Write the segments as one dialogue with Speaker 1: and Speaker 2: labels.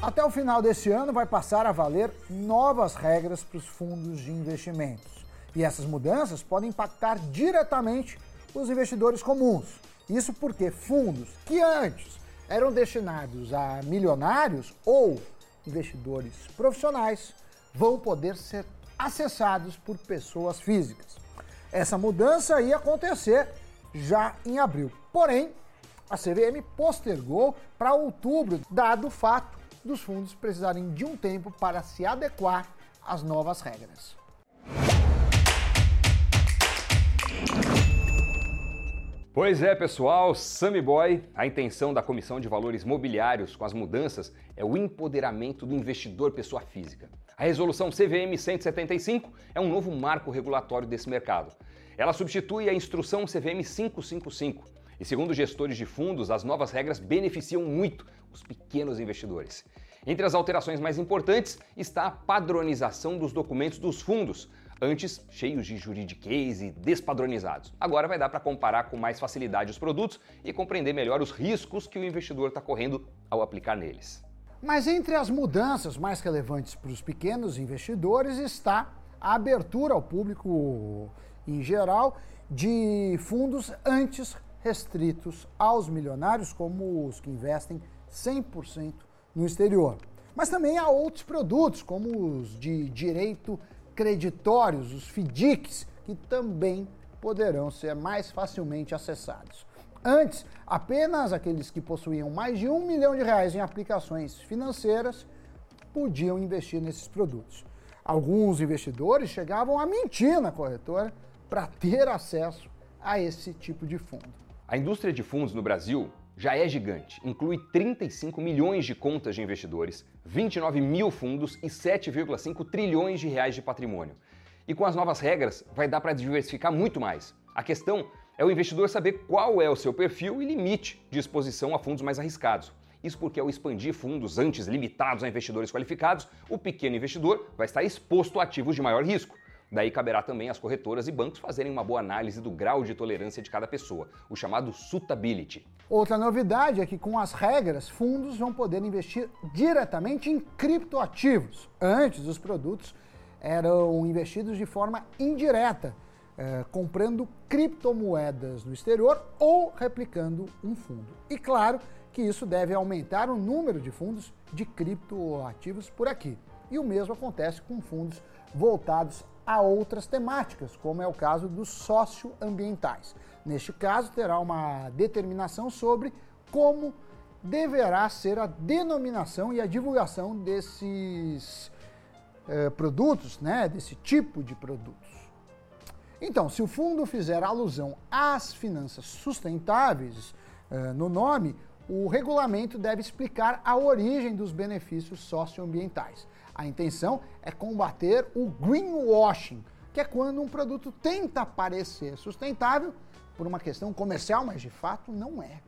Speaker 1: Até o final desse ano vai passar a valer novas regras para os fundos de investimentos. E essas mudanças podem impactar diretamente os investidores comuns. Isso porque fundos que antes eram destinados a milionários ou investidores profissionais vão poder ser acessados por pessoas físicas. Essa mudança ia acontecer já em abril. Porém, a CVM postergou para outubro, dado o fato dos fundos precisarem de um tempo para se adequar às novas regras.
Speaker 2: Pois é, pessoal, Sammy Boy, a intenção da Comissão de Valores Mobiliários com as mudanças é o empoderamento do investidor pessoa física. A resolução CVM 175 é um novo marco regulatório desse mercado. Ela substitui a instrução CVM 555 e, segundo gestores de fundos, as novas regras beneficiam muito os pequenos investidores. Entre as alterações mais importantes está a padronização dos documentos dos fundos, antes cheios de juridiquês e despadronizados. Agora vai dar para comparar com mais facilidade os produtos e compreender melhor os riscos que o investidor está correndo ao aplicar neles.
Speaker 1: Mas entre as mudanças mais relevantes para os pequenos investidores está a abertura ao público em geral de fundos antes restritos aos milionários, como os que investem 100% no exterior. Mas também há outros produtos, como os de direito creditórios, os FDICs, que também poderão ser mais facilmente acessados. Antes, apenas aqueles que possuíam mais de um milhão de reais em aplicações financeiras podiam investir nesses produtos. Alguns investidores chegavam a mentir na corretora para ter acesso a esse tipo de fundo.
Speaker 2: A indústria de fundos no Brasil já é gigante, inclui 35 milhões de contas de investidores, 29 mil fundos e 7,5 trilhões de reais de patrimônio. E com as novas regras, vai dar para diversificar muito mais. A questão é o investidor saber qual é o seu perfil e limite de exposição a fundos mais arriscados. Isso porque ao expandir fundos antes limitados a investidores qualificados, o pequeno investidor vai estar exposto a ativos de maior risco. Daí caberá também às corretoras e bancos fazerem uma boa análise do grau de tolerância de cada pessoa, o chamado suitability.
Speaker 1: Outra novidade é que com as regras, fundos vão poder investir diretamente em criptoativos. Antes, os produtos eram investidos de forma indireta, eh, comprando criptomoedas no exterior ou replicando um fundo. E claro que isso deve aumentar o número de fundos de criptoativos por aqui. E o mesmo acontece com fundos voltados a outras temáticas, como é o caso dos socioambientais. Neste caso, terá uma determinação sobre como deverá ser a denominação e a divulgação desses eh, produtos, né, desse tipo de produtos. Então, se o fundo fizer alusão às finanças sustentáveis eh, no nome, o regulamento deve explicar a origem dos benefícios socioambientais. A intenção é combater o greenwashing, que é quando um produto tenta parecer sustentável por uma questão comercial, mas de fato não é.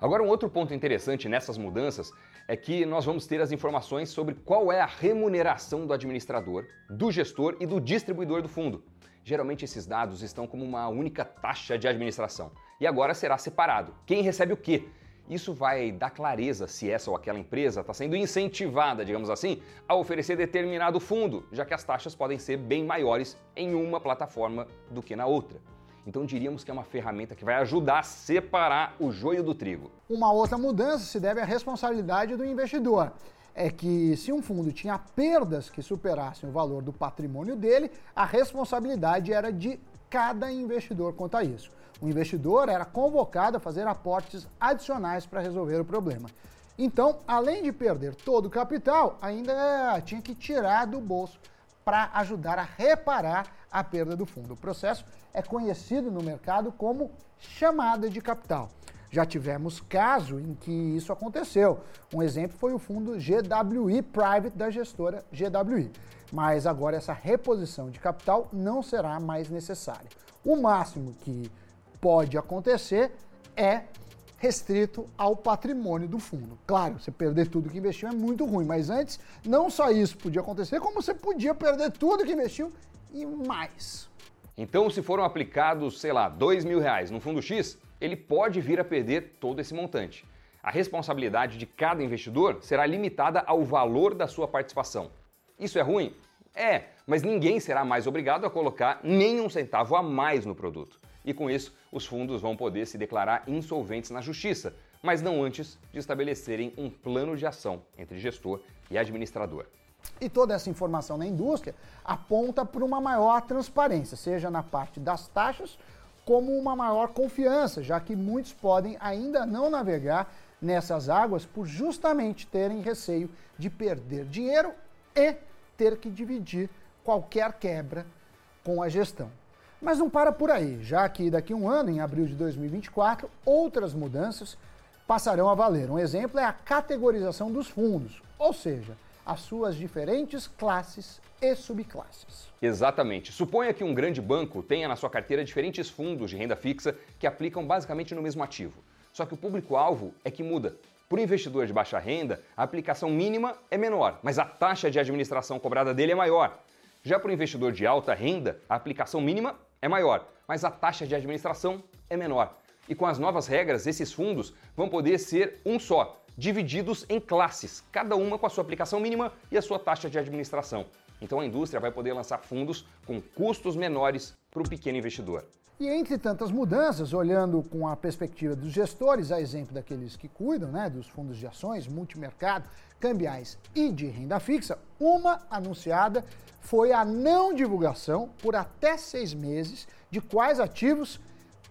Speaker 2: Agora, um outro ponto interessante nessas mudanças é que nós vamos ter as informações sobre qual é a remuneração do administrador, do gestor e do distribuidor do fundo. Geralmente esses dados estão como uma única taxa de administração. E agora será separado. Quem recebe o quê? Isso vai dar clareza se essa ou aquela empresa está sendo incentivada, digamos assim, a oferecer determinado fundo, já que as taxas podem ser bem maiores em uma plataforma do que na outra. Então diríamos que é uma ferramenta que vai ajudar a separar o joio do trigo.
Speaker 1: Uma outra mudança se deve à responsabilidade do investidor. É que se um fundo tinha perdas que superassem o valor do patrimônio dele, a responsabilidade era de cada investidor quanto a isso. O investidor era convocado a fazer aportes adicionais para resolver o problema. Então, além de perder todo o capital, ainda tinha que tirar do bolso para ajudar a reparar a perda do fundo. O processo é conhecido no mercado como chamada de capital. Já tivemos caso em que isso aconteceu. Um exemplo foi o fundo GWI Private da gestora GWI. Mas agora essa reposição de capital não será mais necessária. O máximo que pode acontecer é restrito ao patrimônio do fundo. Claro, você perder tudo que investiu é muito ruim, mas antes não só isso podia acontecer, como você podia perder tudo que investiu e mais.
Speaker 2: Então, se foram aplicados, sei lá, dois mil reais no fundo X, ele pode vir a perder todo esse montante. a responsabilidade de cada investidor será limitada ao valor da sua participação. Isso é ruim? É, mas ninguém será mais obrigado a colocar nem um centavo a mais no produto. E com isso, os fundos vão poder se declarar insolventes na justiça, mas não antes de estabelecerem um plano de ação entre gestor e administrador.
Speaker 1: E toda essa informação na indústria aponta para uma maior transparência, seja na parte das taxas, como uma maior confiança, já que muitos podem ainda não navegar nessas águas por justamente terem receio de perder dinheiro e ter que dividir qualquer quebra com a gestão. Mas não para por aí, já que daqui a um ano, em abril de 2024, outras mudanças passarão a valer. Um exemplo é a categorização dos fundos, ou seja, as suas diferentes classes e subclasses.
Speaker 2: Exatamente. Suponha que um grande banco tenha na sua carteira diferentes fundos de renda fixa que aplicam basicamente no mesmo ativo. Só que o público-alvo é que muda. Para o investidor de baixa renda, a aplicação mínima é menor, mas a taxa de administração cobrada dele é maior. Já para o investidor de alta renda, a aplicação mínima é maior, mas a taxa de administração é menor. E com as novas regras, esses fundos vão poder ser um só, divididos em classes, cada uma com a sua aplicação mínima e a sua taxa de administração. Então a indústria vai poder lançar fundos com custos menores para o pequeno investidor.
Speaker 1: E entre tantas mudanças, olhando com a perspectiva dos gestores, a exemplo daqueles que cuidam né, dos fundos de ações, multimercado, cambiais e de renda fixa, uma anunciada foi a não divulgação por até seis meses de quais ativos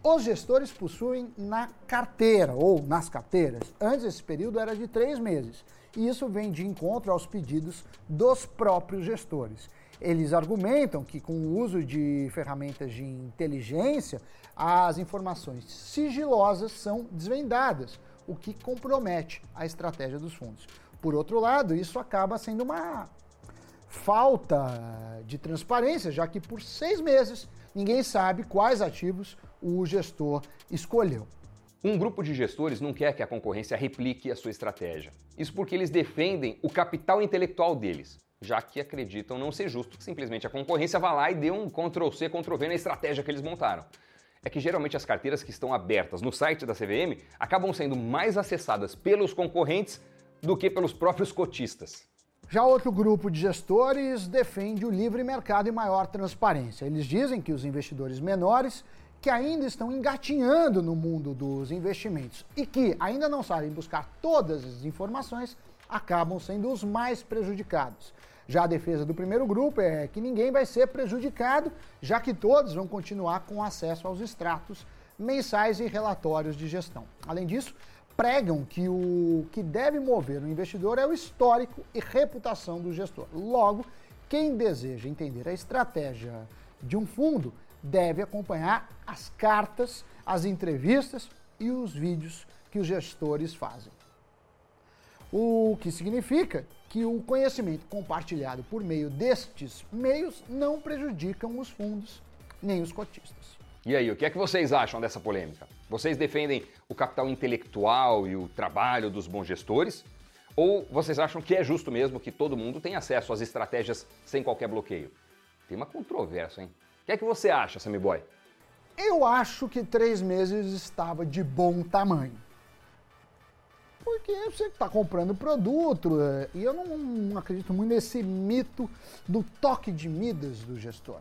Speaker 1: os gestores possuem na carteira ou nas carteiras. Antes esse período era de três meses. E isso vem de encontro aos pedidos dos próprios gestores. Eles argumentam que, com o uso de ferramentas de inteligência, as informações sigilosas são desvendadas, o que compromete a estratégia dos fundos. Por outro lado, isso acaba sendo uma falta de transparência, já que por seis meses ninguém sabe quais ativos o gestor escolheu.
Speaker 2: Um grupo de gestores não quer que a concorrência replique a sua estratégia. Isso porque eles defendem o capital intelectual deles já que acreditam não ser justo que simplesmente a concorrência vá lá e dê um Ctrl-C, Ctrl-V na estratégia que eles montaram. É que geralmente as carteiras que estão abertas no site da CVM acabam sendo mais acessadas pelos concorrentes do que pelos próprios cotistas.
Speaker 1: Já outro grupo de gestores defende o livre mercado e maior transparência. Eles dizem que os investidores menores que ainda estão engatinhando no mundo dos investimentos e que ainda não sabem buscar todas as informações acabam sendo os mais prejudicados. Já a defesa do primeiro grupo é que ninguém vai ser prejudicado, já que todos vão continuar com acesso aos extratos mensais e relatórios de gestão. Além disso, pregam que o que deve mover o investidor é o histórico e reputação do gestor. Logo, quem deseja entender a estratégia de um fundo deve acompanhar as cartas, as entrevistas e os vídeos que os gestores fazem. O que significa que o conhecimento compartilhado por meio destes meios não prejudicam os fundos nem os cotistas.
Speaker 2: E aí, o que é que vocês acham dessa polêmica? Vocês defendem o capital intelectual e o trabalho dos bons gestores? Ou vocês acham que é justo mesmo que todo mundo tenha acesso às estratégias sem qualquer bloqueio? Tem uma controvérsia, hein? O que é que você acha, Sammy Boy?
Speaker 1: Eu acho que três meses estava de bom tamanho porque você está comprando produto é, e eu não, acredito muito nesse mito do toque de Midas do gestor.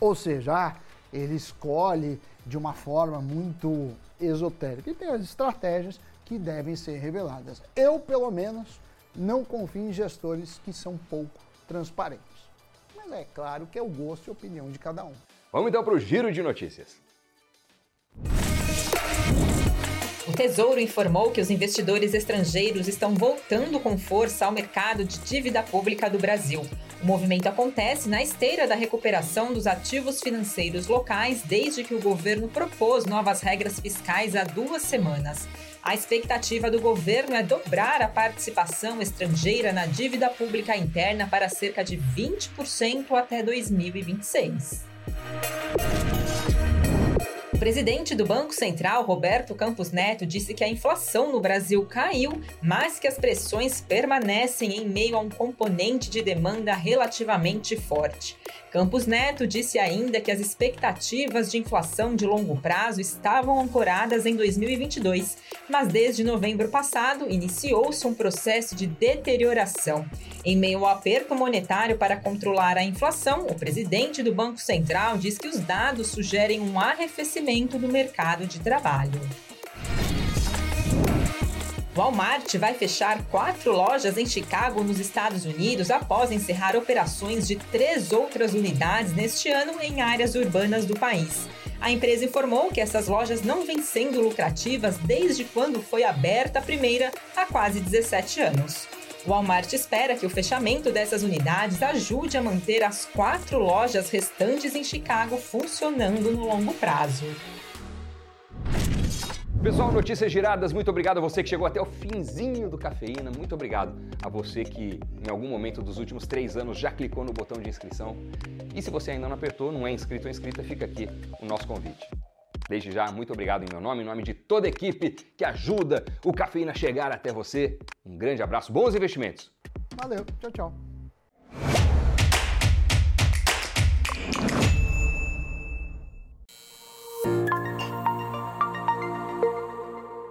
Speaker 1: Ou seja, ele escolhe de uma forma muito esotérica e tem as estratégias que devem ser reveladas. Eu, pelo menos, não confio em gestores que são pouco transparentes. Mas é claro que é o gosto e opinião de cada um.
Speaker 2: Vamos então para o giro de notícias.
Speaker 3: O Tesouro informou que os investidores estrangeiros estão voltando com força ao mercado de dívida pública do Brasil. O movimento acontece na esteira da recuperação dos ativos financeiros locais desde que o governo propôs novas regras fiscais há duas semanas. A expectativa do governo é dobrar a participação estrangeira na dívida pública interna para cerca de 20% até 2026 presidente do Banco Central, Roberto Campos Neto, disse que a inflação no Brasil caiu, mas que as pressões permanecem em meio a um componente de demanda relativamente forte. Campos Neto disse ainda que as expectativas de inflação de longo prazo estavam ancoradas em 2022, mas desde novembro passado iniciou-se um processo de deterioração. Em meio ao aperto monetário para controlar a inflação, o presidente do Banco Central diz que os dados sugerem um arrefecimento do mercado de trabalho. Walmart vai fechar quatro lojas em Chicago, nos Estados Unidos, após encerrar operações de três outras unidades neste ano em áreas urbanas do país. A empresa informou que essas lojas não vêm sendo lucrativas desde quando foi aberta a primeira, há quase 17 anos. Walmart espera que o fechamento dessas unidades ajude a manter as quatro lojas restantes em Chicago funcionando no longo prazo.
Speaker 2: Pessoal, notícias giradas, muito obrigado a você que chegou até o finzinho do Cafeína, muito obrigado a você que em algum momento dos últimos três anos já clicou no botão de inscrição. E se você ainda não apertou, não é inscrito ou inscrita, fica aqui o nosso convite. Desde já, muito obrigado em meu nome, em nome de toda a equipe que ajuda o Cafeína a chegar até você. Um grande abraço, bons investimentos.
Speaker 1: Valeu, tchau, tchau.